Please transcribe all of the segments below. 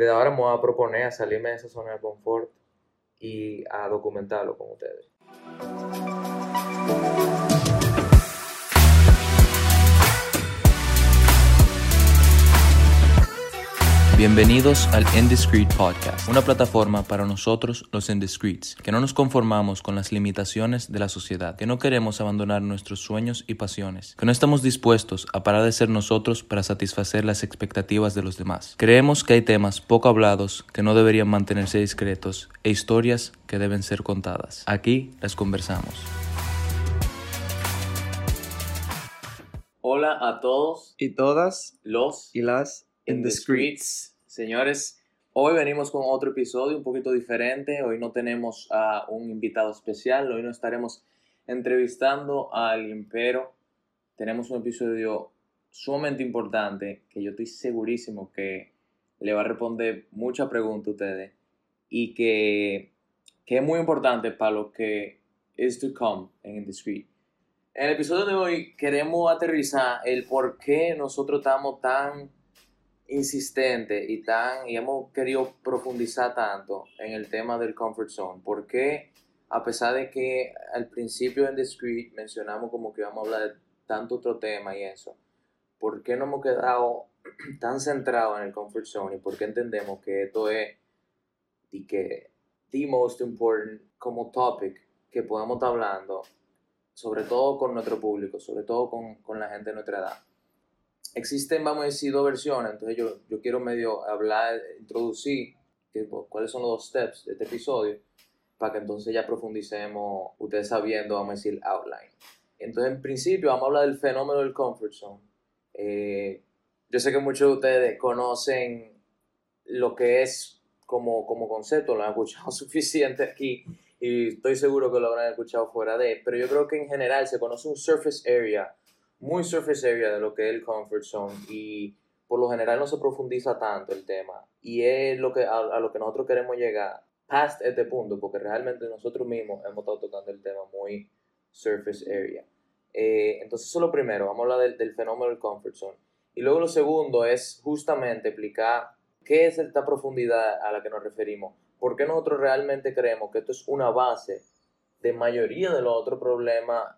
desde ahora me voy a proponer a salirme de esa zona de confort y a documentarlo con ustedes. Bienvenidos al Indiscreet Podcast, una plataforma para nosotros los indiscreets, que no nos conformamos con las limitaciones de la sociedad, que no queremos abandonar nuestros sueños y pasiones, que no estamos dispuestos a parar de ser nosotros para satisfacer las expectativas de los demás. Creemos que hay temas poco hablados que no deberían mantenerse discretos e historias que deben ser contadas. Aquí las conversamos. Hola a todos y todas los y las Indiscreets. Señores, hoy venimos con otro episodio un poquito diferente. Hoy no tenemos a un invitado especial. Hoy no estaremos entrevistando a alguien, pero tenemos un episodio sumamente importante que yo estoy segurísimo que le va a responder muchas preguntas a ustedes y que, que es muy importante para lo que is to come en Indiscreet. En el episodio de hoy queremos aterrizar el por qué nosotros estamos tan insistente y tan y hemos querido profundizar tanto en el tema del comfort zone. Porque a pesar de que al principio en Discreet mencionamos como que vamos a hablar de tanto otro tema y eso ¿por qué no hemos quedado tan centrados en el comfort zone y por qué entendemos que esto es y que the most important como topic que podamos estar hablando sobre todo con nuestro público sobre todo con, con la gente de nuestra edad existen, vamos a decir, dos versiones. Entonces yo, yo quiero medio hablar, introducir pues, cuáles son los dos steps de este episodio para que entonces ya profundicemos, ustedes sabiendo, vamos a decir, outline. Entonces, en principio, vamos a hablar del fenómeno del comfort zone. Eh, yo sé que muchos de ustedes conocen lo que es como, como concepto, lo han escuchado suficiente aquí y estoy seguro que lo habrán escuchado fuera de, pero yo creo que en general se conoce un surface area muy surface area de lo que es el comfort zone y por lo general no se profundiza tanto el tema. Y es lo que a, lo que nosotros queremos llegar past este punto porque realmente nosotros mismos hemos estado tocando el tema muy surface area. Eh, entonces eso es lo primero vamos a hablar del, fenómeno del comfort zone. Y luego lo segundo es justamente explicar qué es esta profundidad a la que nos referimos. Por qué nosotros realmente creemos que esto es una base de mayoría de los otros problemas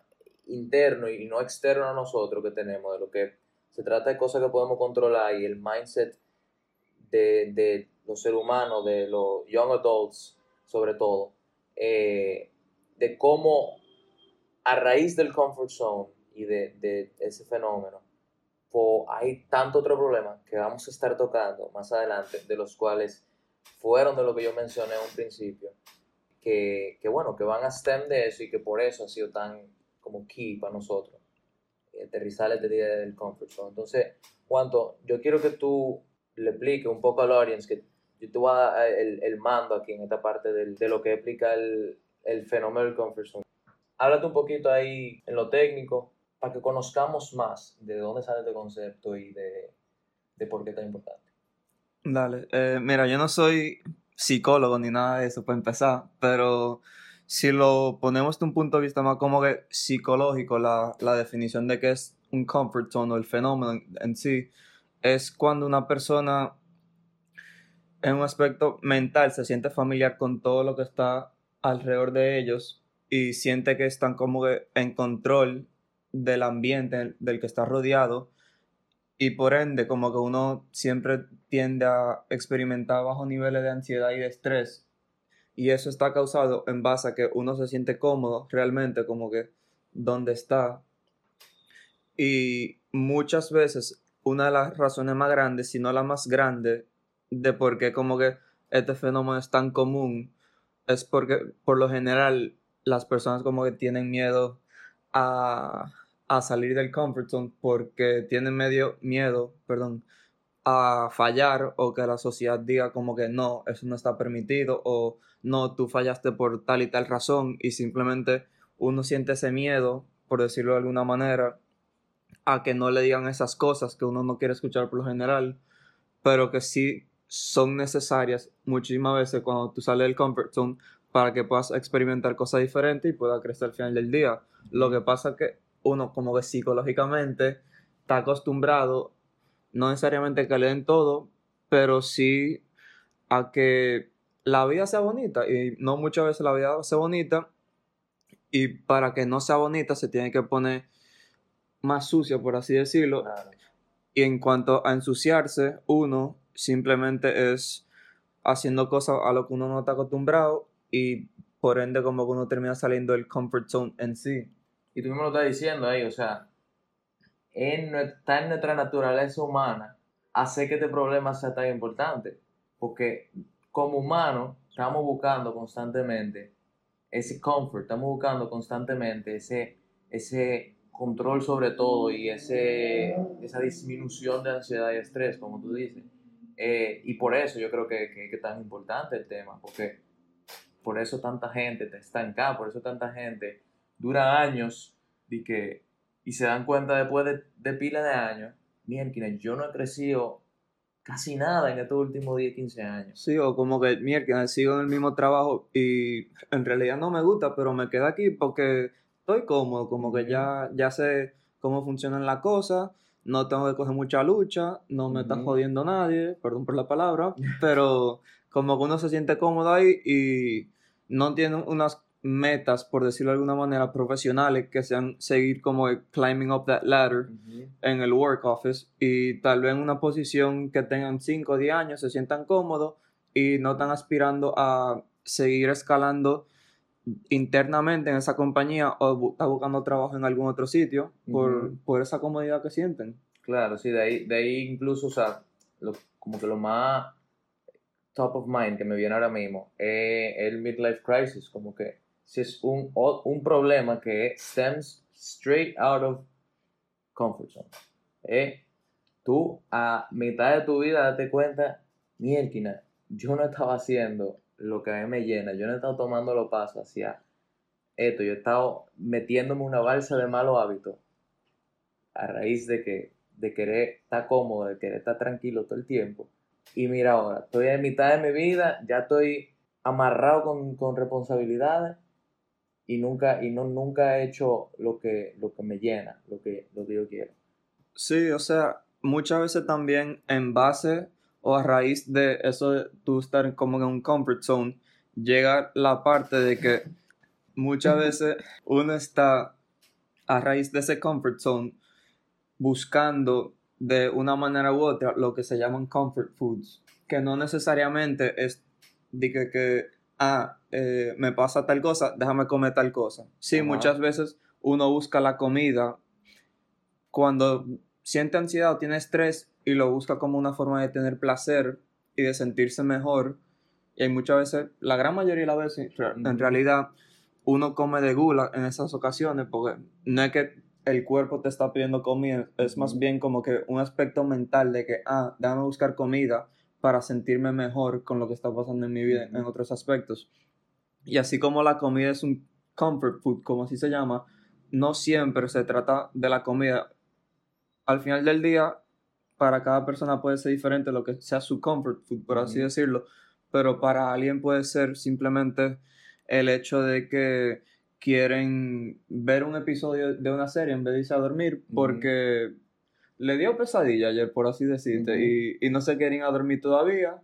interno y no externo a nosotros que tenemos, de lo que se trata de cosas que podemos controlar y el mindset de, de los seres humanos, de los young adults sobre todo, eh, de cómo a raíz del comfort zone y de, de ese fenómeno, hay tanto otro problema que vamos a estar tocando más adelante, de los cuales fueron de lo que yo mencioné en un principio, que, que bueno, que van a stem de eso y que por eso ha sido tan como key para nosotros. Aterrizar este día del comfort zone. Entonces, Juanto, yo quiero que tú le expliques un poco al audience que yo te voy a dar el, el mando aquí en esta parte del, de lo que explica el, el fenómeno del comfort zone. Háblate un poquito ahí en lo técnico para que conozcamos más de dónde sale este concepto y de, de por qué es tan importante. Dale, eh, mira, yo no soy psicólogo ni nada de eso para empezar, pero si lo ponemos de un punto de vista más como que psicológico, la, la definición de qué es un comfort zone o el fenómeno en, sí, es cuando una persona en un aspecto mental se siente familiar con todo lo que está alrededor de ellos y siente que están como que en control del ambiente del que está rodeado y por ende como que uno siempre tiende a experimentar bajos niveles de ansiedad y de estrés y eso está causado en base a que uno se siente cómodo realmente como que donde está. Y muchas veces una de las razones más grandes, si no la más grande, de por qué como que este fenómeno es tan común, es porque por lo general las personas como que tienen miedo a, a salir del comfort zone porque tienen medio miedo, perdón, a fallar o que la sociedad diga como que no, eso no está permitido o no, tú fallaste por tal y tal razón y simplemente uno siente ese miedo, por decirlo de alguna manera, a que no le digan esas cosas que uno no quiere escuchar por lo general, pero que sí son necesarias muchísimas veces cuando tú sales del comfort zone para que puedas experimentar cosas diferentes y puedas crecer al final del día. Lo que pasa es que uno como que psicológicamente está acostumbrado, no necesariamente que le den todo, pero sí a que la vida sea bonita y no muchas veces la vida sea bonita y para que no sea bonita se tiene que poner más sucia, por así decirlo. Y en cuanto a ensuciarse, uno simplemente es haciendo cosas a lo que uno no está acostumbrado y por ende como que uno termina saliendo del comfort zone en sí. Y tú mismo lo estás diciendo ahí, o sea, en, está en nuestra naturaleza humana hacer que este problema sea tan importante, porque como humanos estamos buscando constantemente ese comfort, estamos buscando constantemente ese, ese control sobre todo y ese, esa disminución de ansiedad y estrés, como tú dices. Eh, y por eso yo creo que, que, es tan importante el tema, porque por eso tanta gente está estancada, por eso tanta gente dura años y, que, y se dan cuenta después de, de pila de años, miren, yo no he crecido casi nada en estos últimos 10, 15 años. Sí, o como que, mierda, sigo en el mismo trabajo y en realidad no me gusta, pero me quedo aquí porque estoy cómodo, como que ya, ya sé cómo funcionan las cosas, no tengo que coger mucha lucha, no me está jodiendo nadie, perdón por la palabra, pero como que uno se siente cómodo ahí y no tiene unas metas, por decirlo de alguna manera, profesionales que sean seguir como climbing up that ladder en el work office y tal vez en una posición que tengan 5 o 10 años, se sientan cómodos y no están aspirando a seguir escalando internamente en esa compañía o están buscando trabajo en algún otro sitio por, por, esa comodidad que sienten. Claro, sí, de ahí, de ahí incluso, o sea, como que lo más top of mind que me viene ahora mismo es el midlife crisis, como que si es un, un problema que stems straight out of comfort zone. Eh, tú a mitad de tu vida date cuenta, mierda, yo no estaba haciendo lo que a mí me llena, yo no he estado tomando los pasos hacia esto, yo he estado metiéndome una balsa de malos hábitos a raíz de que de querer estar cómodo, de querer estar tranquilo todo el tiempo. Y mira ahora, estoy en mitad de mi vida, ya estoy amarrado con, con responsabilidades y nunca, y no, nunca he hecho lo que, lo que me llena, lo que, lo que yo quiero. Sí, o sea, muchas veces también en base o a raíz de eso de tú estar como en un comfort zone, llega la parte de que muchas veces uno está a raíz de ese comfort zone buscando de una manera u otra lo que se llaman comfort foods, que no necesariamente es de que, que ah, eh, me pasa tal cosa, déjame comer tal cosa. Sí, muchas veces uno busca la comida cuando siente ansiedad o tiene estrés y lo busca como una forma de tener placer y de sentirse mejor. Y hay muchas veces, la gran mayoría de las veces, en realidad, uno come de gula en esas ocasiones porque no es que el cuerpo te está pidiendo comida, es más bien como que un aspecto mental de que, ah, déjame buscar comida para sentirme mejor con lo que está pasando en mi vida en otros aspectos. Y así como la comida es un comfort food, como así se llama, no siempre se trata de la comida. Al final del día, para cada persona puede ser diferente lo que sea su comfort food, por así decirlo, pero para alguien puede ser simplemente el hecho de que quieren ver un episodio de una serie en vez de irse a dormir porque le dio pesadilla ayer, por así decirte, y, no se quieren a dormir todavía,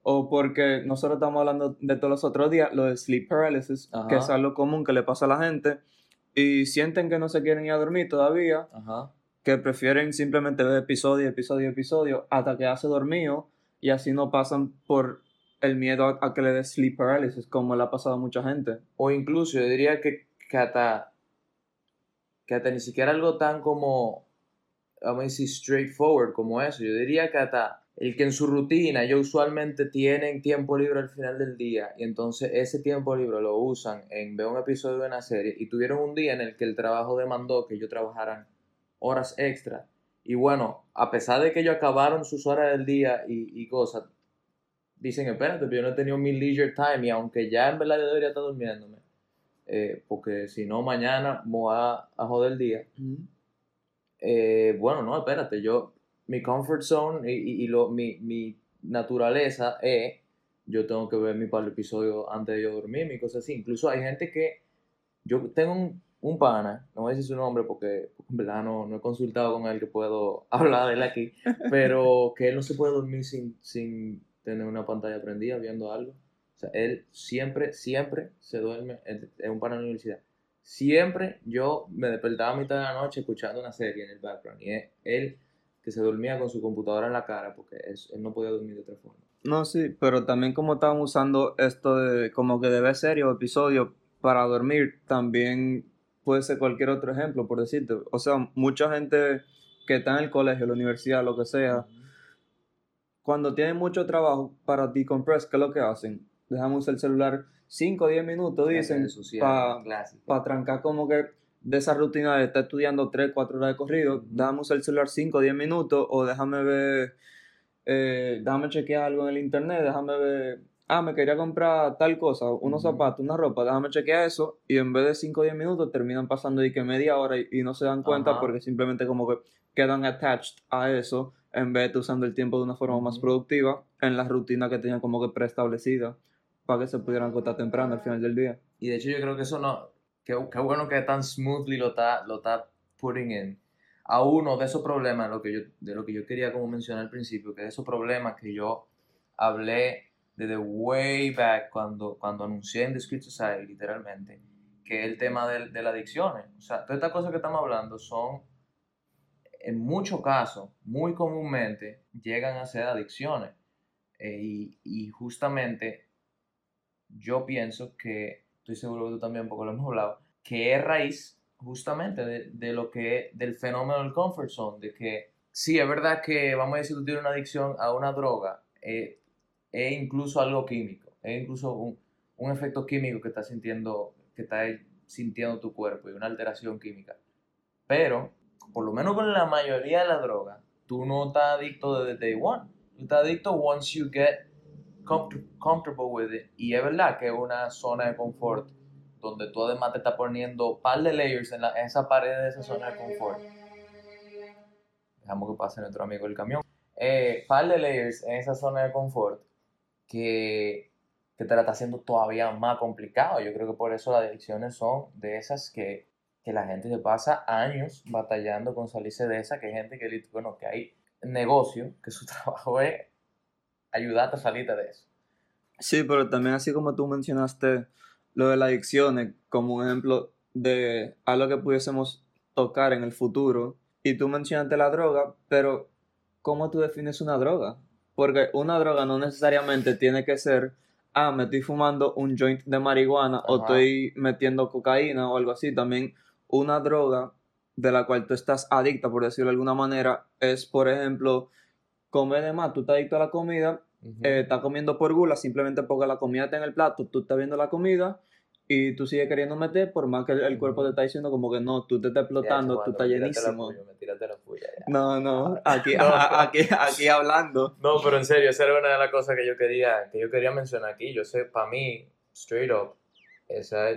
o porque nosotros estamos hablando de todos los otros días, lo de sleep paralysis, que es algo común que le pasa a la gente, y sienten que no se quieren ir a dormir todavía, que prefieren simplemente ver episodio, episodio, episodio, hasta que hace dormido, y así no pasan por el miedo a, que le dé sleep paralysis, como le ha pasado a mucha gente. O incluso yo diría que, que hasta, que hasta ni siquiera algo tan como vamos a decir, straightforward como eso. Yo diría que hasta el que en su rutina ellos usualmente tienen tiempo libre al final del día y entonces ese tiempo libre lo usan en ver un episodio de una serie y tuvieron un día en el que el trabajo demandó que ellos trabajaran horas extra y bueno, a pesar de que ellos acabaron sus horas del día y, cosas, dicen, espérate, yo no he tenido mi leisure time y aunque ya en verdad debería estar durmiéndome, eh, porque si no mañana me voy a, joder el día. Eh, bueno, no, espérate, yo, mi comfort zone y, lo, mi, mi, naturaleza es, yo tengo que ver mi par de episodios antes de yo dormir, mi cosa así. Incluso hay gente que, yo tengo un, un pana, no voy a decir su nombre porque, en verdad no, no, he consultado con él que puedo hablar de él aquí, pero que él no se puede dormir sin, sin tener una pantalla prendida viendo algo. O sea, él siempre, siempre se duerme en, un par de la universidad. Siempre yo me despertaba a mitad de la noche escuchando una serie en el background. Y él que se dormía con su computadora en la cara porque él no podía dormir de otra forma. No, sí, pero también como estaban usando esto de como que debe serie o episodio para dormir, también puede ser cualquier otro ejemplo, por decirte. O sea, mucha gente que está en el colegio, la universidad, lo que sea, cuando tienen mucho trabajo para decompress, ¿qué es lo que hacen? Dejamos el celular 5 o 10 minutos, dicen, para trancar como que de esa rutina de estar estudiando 3, 4 horas de corrido, damos el celular 5 o 10 minutos o déjame ver, eh, déjame chequear algo en el internet, déjame ver, ah, me quería comprar tal cosa, unos zapatos, una ropa, déjame chequear eso y en vez de 5 o 10 minutos terminan pasando y que media hora y, no se dan cuenta porque simplemente como que quedan attached a eso en vez de usando el tiempo de una forma más productiva en la rutina que tenían como que preestablecida para que se pudieran acostar temprano al final del día. Y de hecho yo creo que eso no, qué, bueno que tan smoothly lo está, lo está putting in. A uno de esos problemas, lo que yo, de lo que yo quería como mencionar al principio, que de esos problemas que yo hablé desde way back cuando, cuando anuncié en The Script Society, literalmente, que es el tema de, de las adicciones. O sea, todas estas cosas que estamos hablando son, en muchos casos, muy comúnmente, llegan a ser adicciones. Eh, y, y justamente yo pienso que estoy seguro que tú también, porque lo hemos hablado, que es raíz justamente de, de lo que del fenómeno del comfort zone, de que sí, es verdad que, vamos a decir, tú tienes una adicción a una droga, eh, es incluso algo químico, es incluso un, un efecto químico que estás sintiendo, que está sintiendo tu cuerpo y una alteración química. Pero, por lo menos con la mayoría de la droga, tú no estás adicto desde day one. Tú estás adicto once you get comfortable with it. Y es verdad que es una zona de confort donde tú además te estás poniendo un par de layers en, la, esa pared de esa zona de confort. Dejamos que pase nuestro amigo el camión. Eh, par de layers en esa zona de confort que, que te la está haciendo todavía más complicado. Yo creo que por eso las adicciones son de esas que, que la gente se pasa años batallando con salirse de esa, que hay gente que, bueno, que hay negocio, que su trabajo es ayudarte a salirte de eso. Sí, pero también así como tú mencionaste lo de las adicciones como un ejemplo de algo que pudiésemos tocar en el futuro, y tú mencionaste la droga, pero ¿cómo tú defines una droga? Porque una droga no necesariamente tiene que ser, ah, me estoy fumando un joint de marihuana o estoy metiendo cocaína o algo así. También una droga de la cual tú estás adicta, por decirlo de alguna manera, es, por ejemplo, comer de más, tú estás adicto a la comida, eh, estás comiendo por gula simplemente porque la comida está en el plato, tú estás viendo la comida y tú sigues queriendo meter por más que el, cuerpo te está diciendo como que no, tú te estás explotando, tú estás llenísimo. no, no, aquí, aquí, aquí hablando. No, pero en serio, esa era una de las cosas que yo quería, que yo quería mencionar aquí. Yo sé, para mí, straight up, esa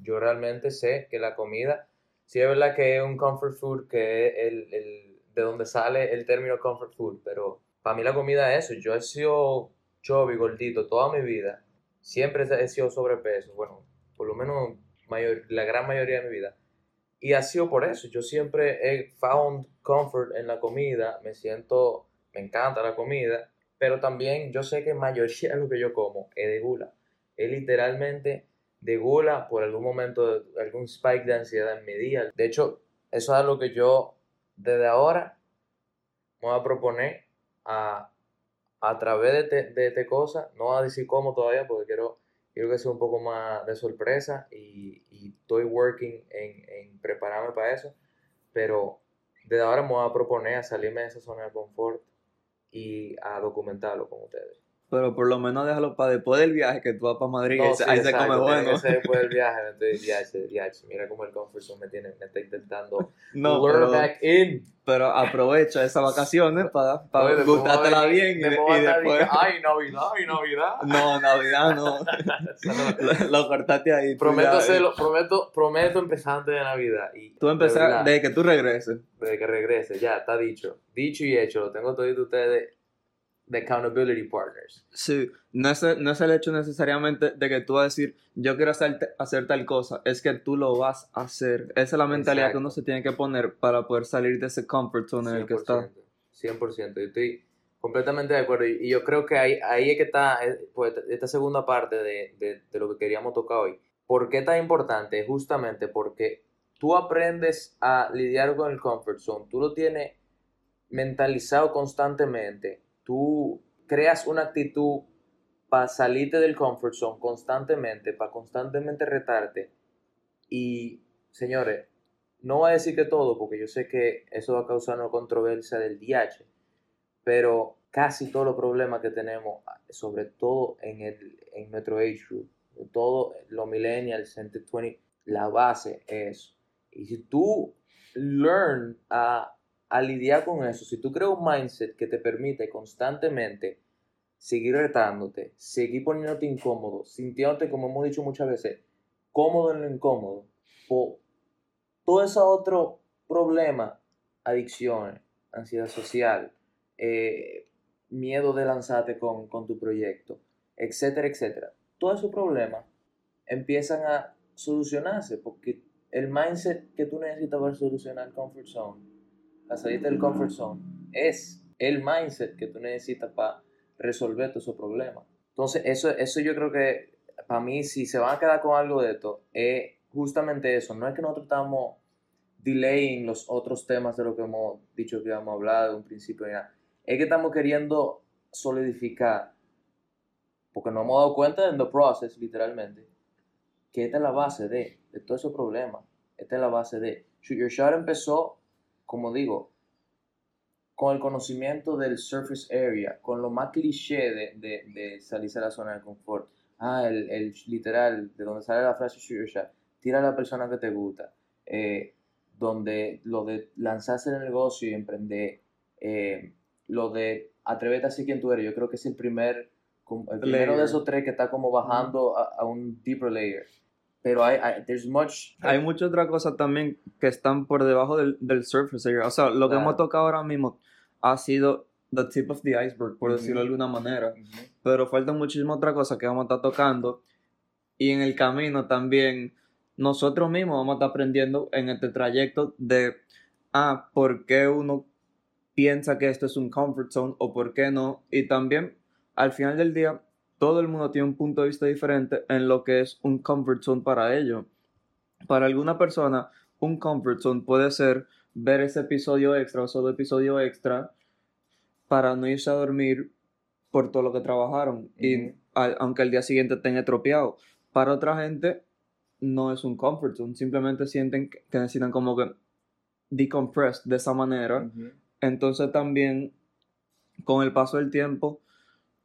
yo realmente sé que la comida, sí es verdad que es un comfort food, que es el, el de donde sale el término comfort food, pero para mí la comida es eso. Yo he sido chubby, gordito toda mi vida. Siempre he sido sobrepeso, bueno, por lo menos mayor, la gran mayoría de mi vida. Y ha sido por eso. Yo siempre he found comfort en la comida. Me siento, me encanta la comida. Pero también yo sé que mayoría de lo que yo como es de gula. Es literalmente de gula por algún momento, algún spike de ansiedad en mi día. De hecho, eso es algo que yo desde ahora me voy a proponer a, a través de, de esta cosa, no voy a decir cómo todavía porque quiero, quiero que sea un poco más de sorpresa y, y estoy working en, en, prepararme para eso, pero desde ahora me voy a proponer a salirme de esa zona de confort y a documentarlo con ustedes. Pero por lo menos déjalo para después del viaje que tú vas para Madrid. ahí se come bueno. después del viaje. Entonces, mira cómo el comfort me, tiene, me está intentando no, pero, back in. Pero aprovecha esas vacaciones para, para gustártela bien. y, después... Ay, Navidad, ay, Navidad. No, Navidad no. lo, cortaste ahí. Prometo, hacerlo, prometo, prometo empezar antes de Navidad. Y, tú empezar desde que tú regreses. Desde que regrese, ya, está dicho. Dicho y hecho, lo tengo todo de ustedes de accountability partners. Sí, no es, no es el hecho necesariamente de que tú vas a decir, yo quiero hacer, hacer tal cosa, es que tú lo vas a hacer. Esa es la mentalidad que uno se tiene que poner para poder salir de ese comfort zone en el que está. 100%. Yo estoy Completamente de acuerdo. Y yo creo que ahí, ahí es que está eh, pues, esta segunda parte de, de, de, lo que queríamos tocar hoy. ¿Por qué tan importante? Justamente porque tú aprendes a lidiar con el comfort zone, tú lo tienes mentalizado constantemente, tú creas una actitud para salirte del comfort zone constantemente, para constantemente retarte. Y, señores, no voy a decir que todo, porque yo sé que eso va a causar una controversia del DH, pero casi todos los problemas que tenemos, sobre todo en, el, en nuestro age group, todo los millennials, 20, la base es y si tú learn a, a lidiar con eso, si tú creas un mindset que te permite constantemente seguir retándote, seguir poniéndote incómodo, sintiéndote, como hemos dicho muchas veces, cómodo en lo incómodo, o todo ese otro problema, adicciones, ansiedad social, eh, miedo de lanzarte con, con tu proyecto, etcétera, etcétera. Todos esos problemas empiezan a solucionarse porque el mindset que tú necesitas para solucionar el comfort zone, la salida del comfort zone, es el mindset que tú necesitas para resolver todos esos problemas. Entonces, eso, eso yo creo que para mí, si se van a quedar con algo de esto, es justamente eso. No es que nosotros estamos delaying los otros temas de lo que hemos dicho que íbamos a hablar de un principio ya. Es que estamos queriendo solidificar, porque nos hemos dado cuenta en the process, literalmente, que esta es la base de, de todo ese problema. Esta es la base de. Shoot Your Shot empezó, como digo, con el conocimiento del surface area, con lo más cliché de, de, de salirse a la zona de confort. Ah, el, el, literal, de donde sale la frase Shot. Tira a la persona que te gusta. Eh, donde lo de lanzarse en el negocio y emprender. Eh, lo de atrévete a ser quien tú eres. Yo creo que es el primer, el primero de esos tres que está como bajando a, a un deeper layer pero hay, hay, there's much... Hay muchas otras cosas también que están por debajo del, del surface area. O sea, lo que hemos tocado ahora mismo ha sido the tip of the iceberg, por decirlo de alguna manera. Pero faltan muchísimas otras cosas que vamos a estar tocando. Y en el camino también nosotros mismos vamos a estar aprendiendo en este trayecto de, ah, ¿por qué uno piensa que esto es un comfort zone o por qué no? Y también, al final del día, todo el mundo tiene un punto de vista diferente en lo que es un comfort zone para ello. Para alguna persona, un comfort zone puede ser ver ese episodio extra o solo episodio extra para no irse a dormir por todo lo que trabajaron y aunque el día siguiente estén estropeado. Para otra gente no es un comfort zone, simplemente sienten que, necesitan como que decompress de esa manera. Entonces también con el paso del tiempo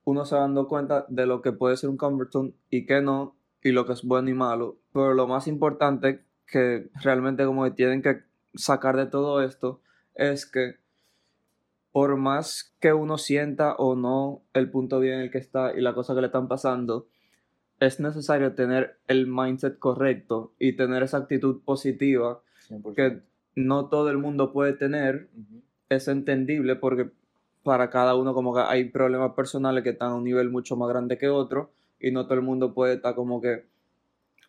uno se va dando cuenta de lo que puede ser un comfort zone y que no, y lo que es bueno y malo. Pero lo más importante que realmente como que tienen que sacar de todo esto es que por más que uno sienta o no el punto bien en el que está y la cosa que le están pasando, es necesario tener el mindset correcto y tener esa actitud positiva que no todo el mundo puede tener. Es entendible porque para cada uno como que hay problemas personales que están a un nivel mucho más grande que otro y no todo el mundo puede estar como que...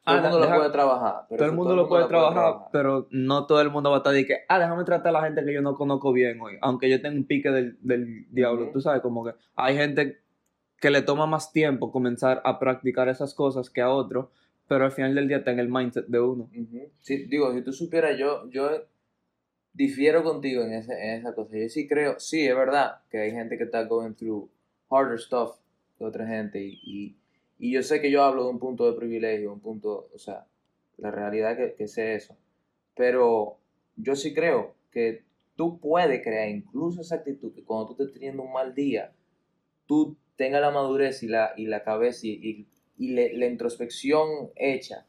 Todo el ah, mundo lo puede trabajar. todo el mundo lo puede, trabajar, pero no todo el mundo va a estar de que, ah, déjame tratar a la gente que yo no conozco bien hoy, aunque yo tenga un pique del, del diablo, tú sabes, como que hay gente que le toma más tiempo comenzar a practicar esas cosas que a otro, pero al final del día tenga el mindset de uno. Sí, digo, si tú supieras, yo, yo difiero contigo en, ese, en esa cosa. Yo sí creo, sí, es verdad que hay gente que está going through harder stuff que otra gente y, y, y yo sé que yo hablo de un punto de privilegio, un punto, o sea, la realidad que, que sé eso. Pero yo sí creo que tú puedes crear incluso esa actitud que cuando tú estés teniendo un mal día, tú tengas la madurez y la, y la cabeza y, y, la introspección hecha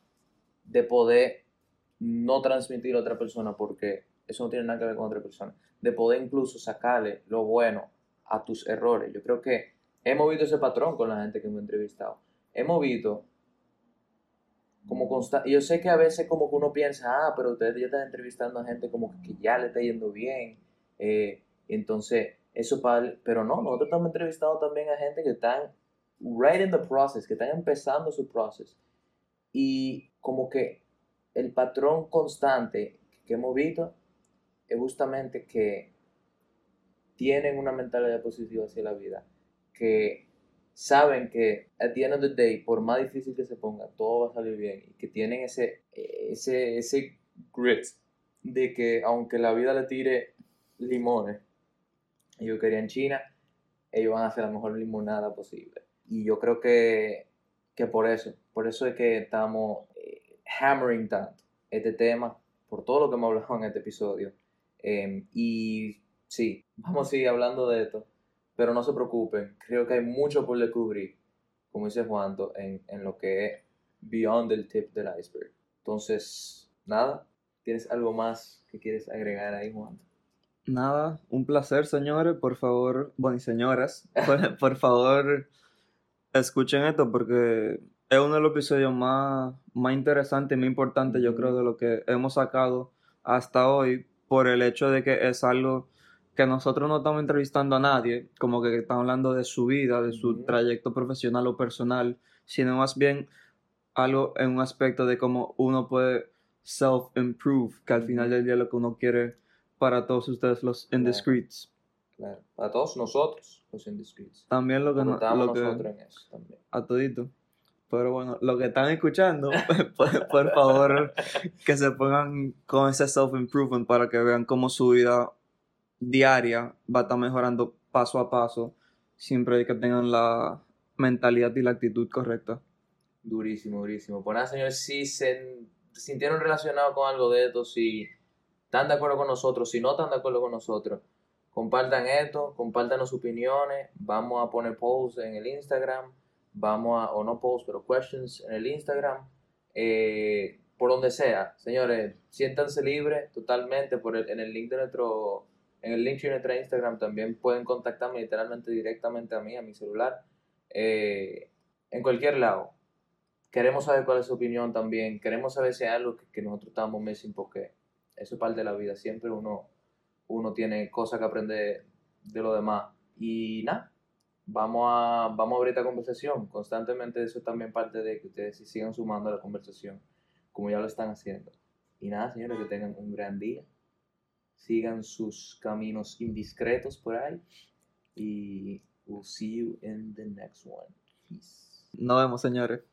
de poder no transmitir a otra persona porque eso no tiene nada que ver con otra persona, de poder incluso sacarle lo bueno a tus errores. Yo creo que hemos visto ese patrón con la gente que hemos entrevistado. Hemos visto como constante, yo sé que a veces como que uno piensa, ah, pero ustedes ya están entrevistando a gente como que ya le está yendo bien, eh, entonces eso para, pero no, nosotros estamos entrevistando también a gente que están right in the process, que están empezando su proceso y como que el patrón constante que hemos visto es justamente que tienen una mentalidad positiva hacia la vida, que saben que at the end of the day, por más difícil que se ponga, todo va a salir bien y que tienen ese, ese, ese grit de que aunque la vida le tire limones, ellos querían China, ellos van a hacer la mejor limonada posible. Y yo creo que, que por eso, por eso es que estamos eh, hammering tanto este tema, por todo lo que hemos hablado en este episodio. Em, y sí, vamos a seguir hablando de esto, pero no se preocupen, creo que hay mucho por descubrir, como dice Juan, en, en lo que es beyond the tip del iceberg. Entonces, nada, ¿tienes algo más que quieres agregar ahí, Juan? Nada, un placer, señores. Por favor, bueno, y señoras, por, favor, escuchen esto porque es uno de los episodios más, más interesantes y más importantes, yo creo, de lo que hemos sacado hasta hoy, por el hecho de que es algo que nosotros no estamos entrevistando a nadie, como que estamos hablando de su vida, de su trayecto profesional o personal, sino más bien algo en un aspecto de cómo uno puede self-improve, que al final del día lo que uno quiere para todos ustedes los indiscreets. Claro, para todos nosotros los indiscreets. También lo que, no, lo que en eso también. A todito. Pero bueno, lo que están escuchando, por, favor, que se pongan con ese self-improvement para que vean cómo su vida diaria va a estar mejorando paso a paso, siempre que tengan la mentalidad y la actitud correcta. Durísimo, durísimo. Pues nada, señores, si se sintieron relacionados con algo de esto, si están de acuerdo con nosotros, si no están de acuerdo con nosotros, compartan esto, compartan sus opiniones, vamos a poner posts en el Instagram, vamos a, o no posts, pero questions en el Instagram, eh, por donde sea. Señores, siéntanse libres totalmente por en el link de nuestro, en el link de nuestra Instagram también pueden contactarme literalmente directamente a mí, a mi celular, eh, en cualquier lado. Queremos saber cuál es su opinión también, queremos saber si hay algo que, nosotros estamos missing porque eso es parte de la vida, siempre uno, uno tiene cosas que aprender de lo demás. Y nada, vamos a, vamos a abrir esta conversación. Constantemente eso es también parte de que ustedes sigan sumando a la conversación, como ya lo están haciendo. Y nada, señores, que tengan un gran día. Sigan sus caminos indiscretos por ahí. Y we'll see you in the next one. Peace. Nos vemos, señores.